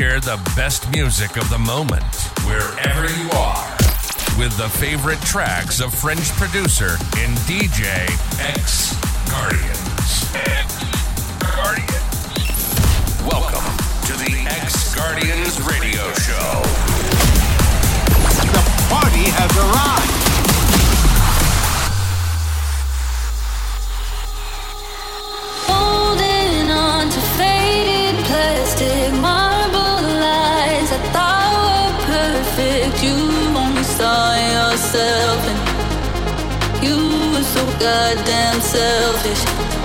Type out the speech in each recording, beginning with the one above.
share the best music of the moment, wherever you are, with the favorite tracks of French producer and DJ X Guardians. Guardians. Welcome to the X Guardians Radio Show. The party has arrived. myself and you were so goddamn selfish.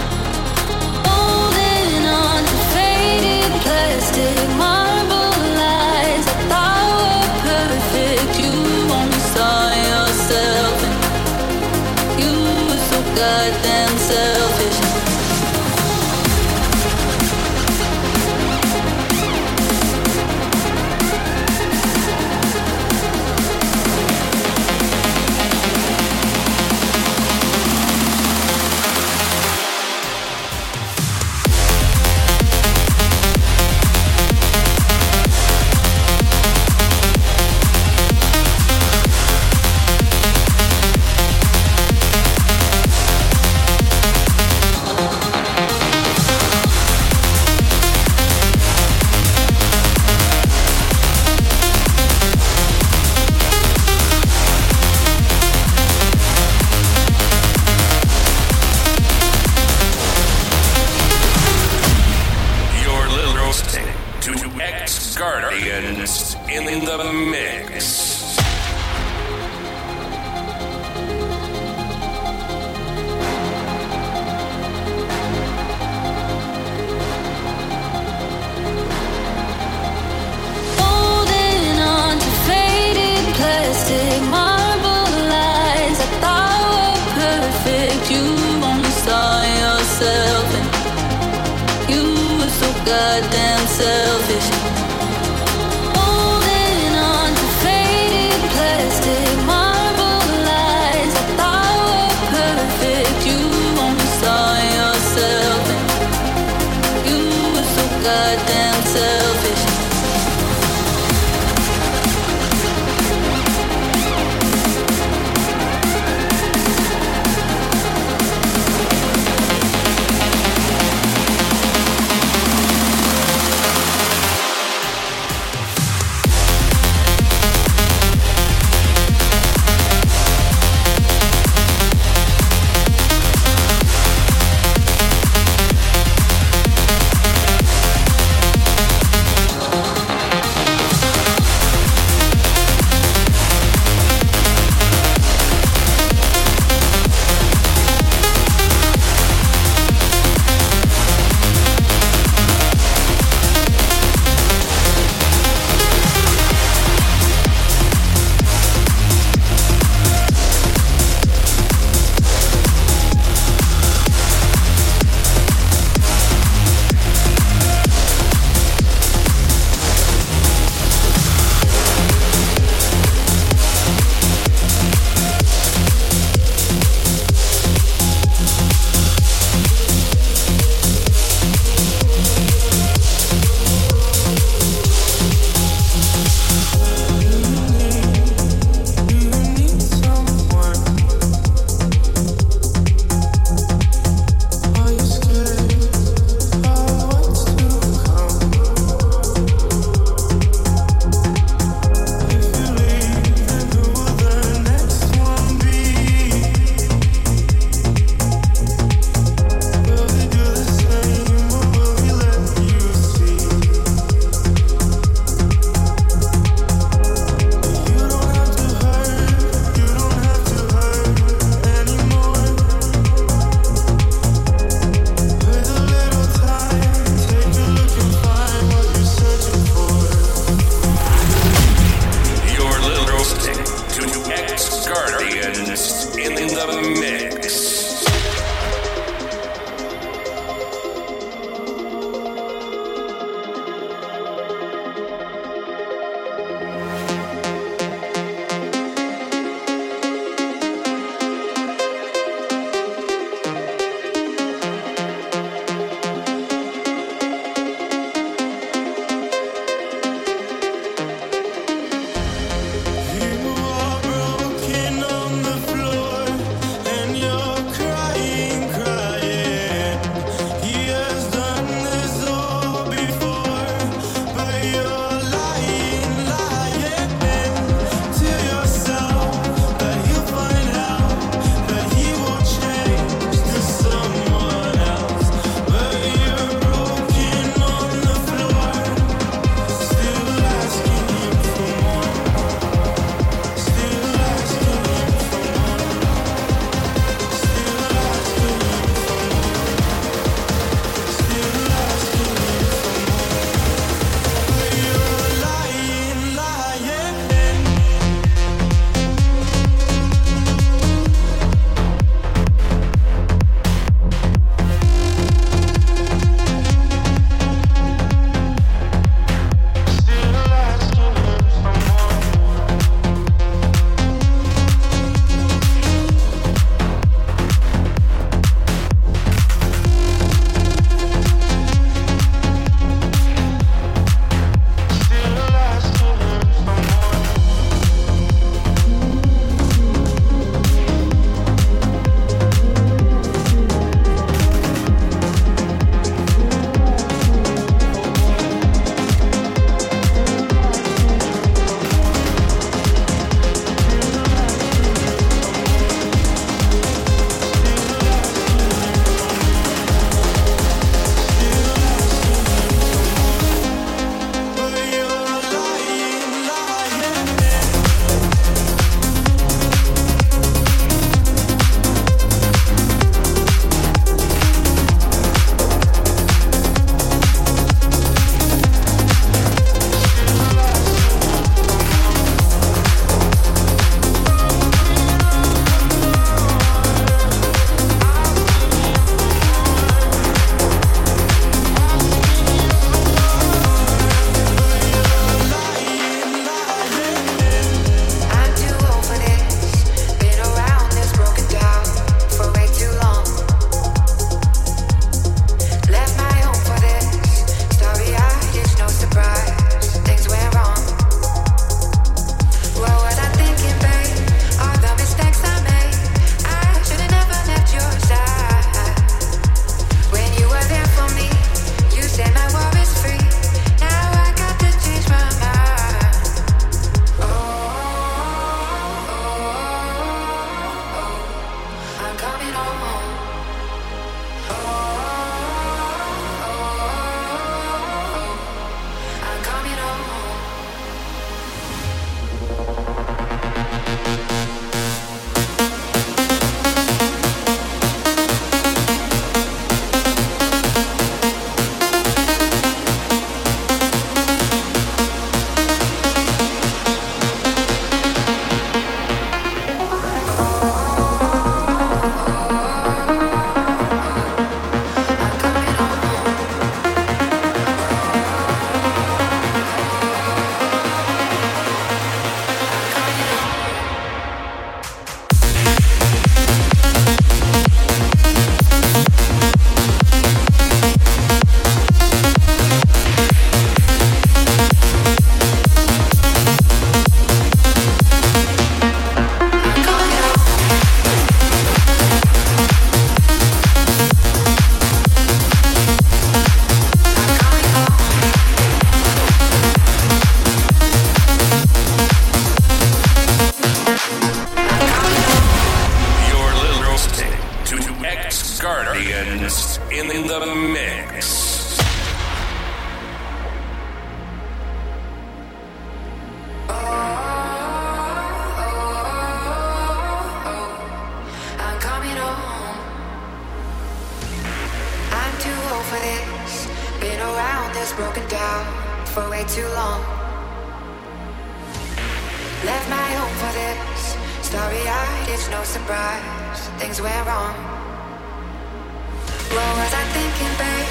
What was I thinking, babe?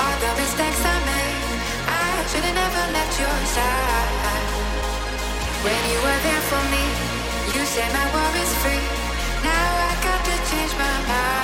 All the mistakes I made, I should've never left your side. When you were there for me, you said my worries free. Now I got to change my mind.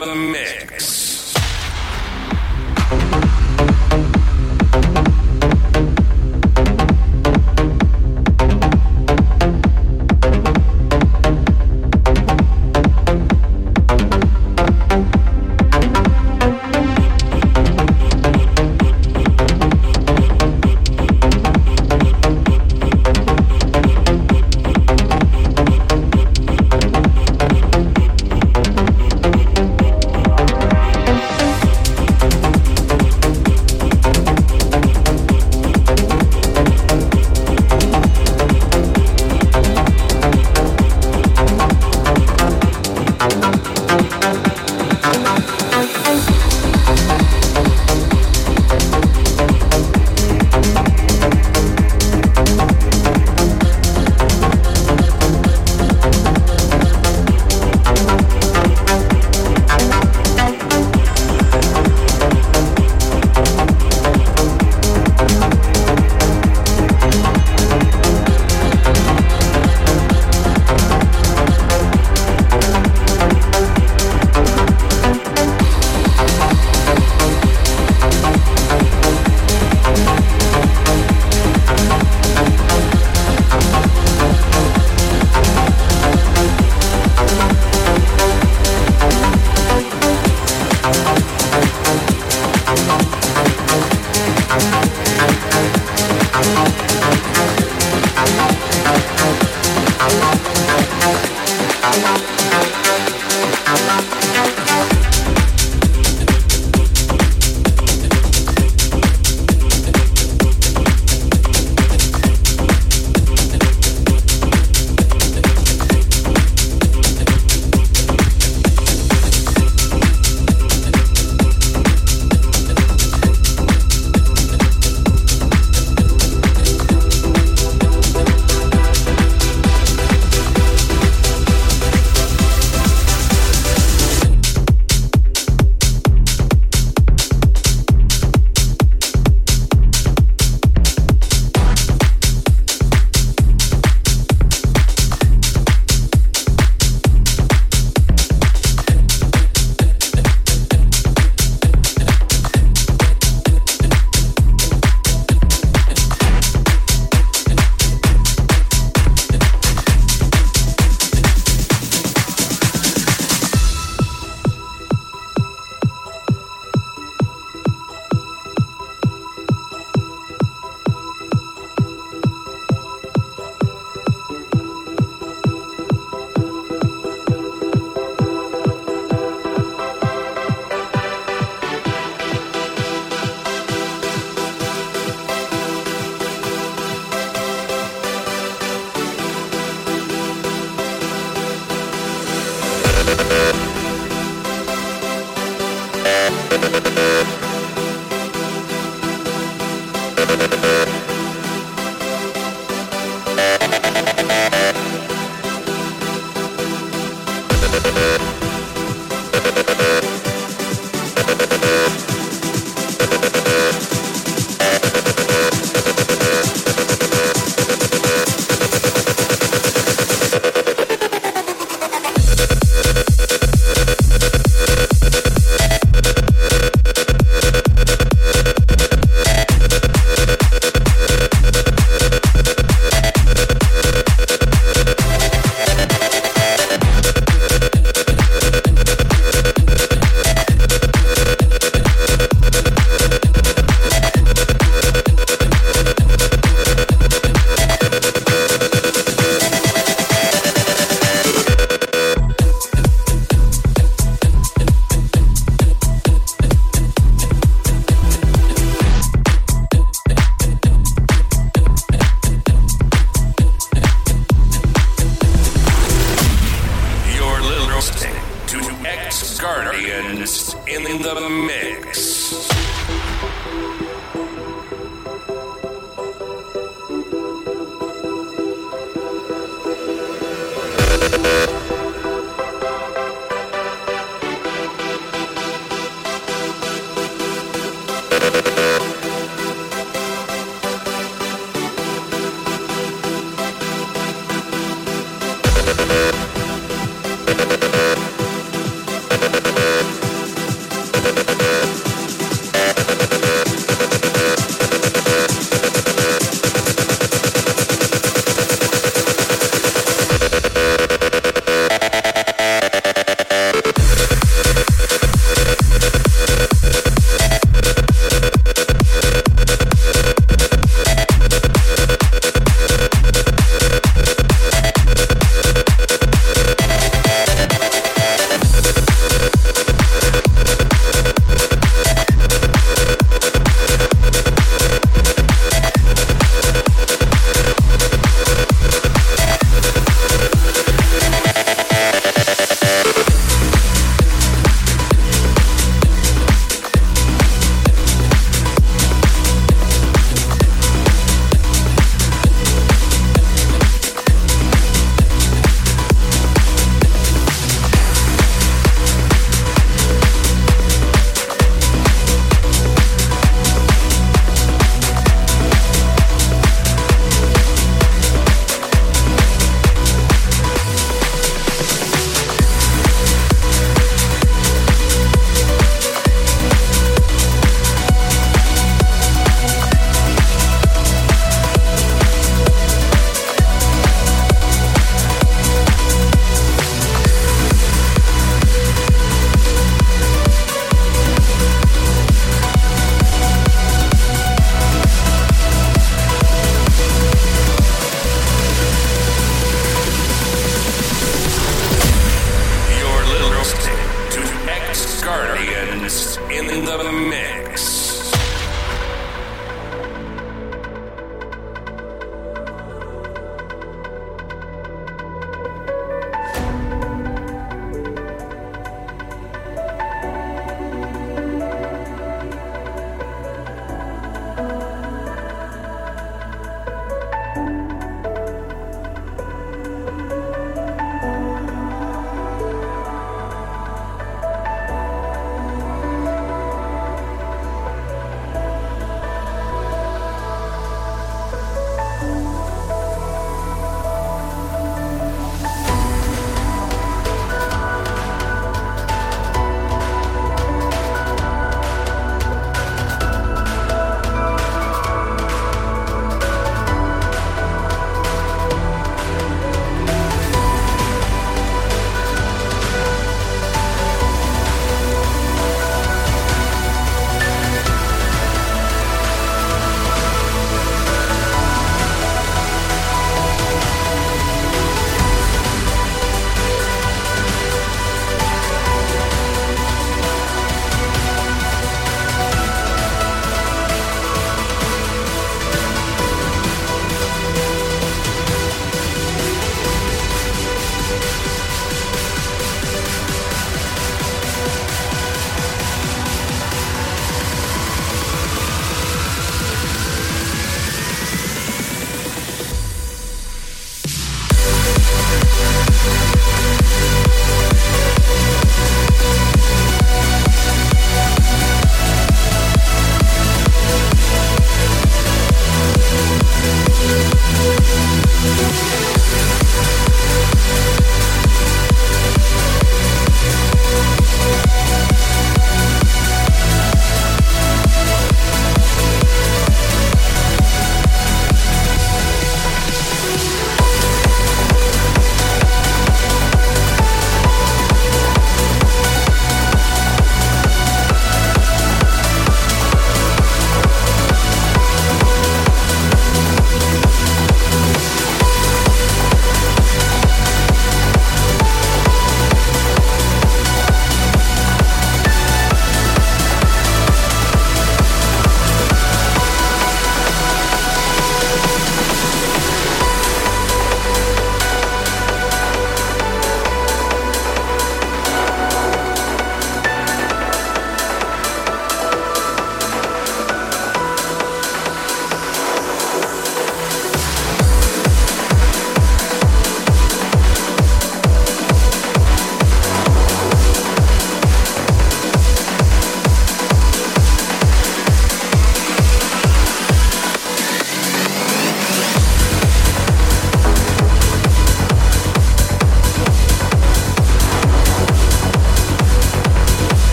the mix.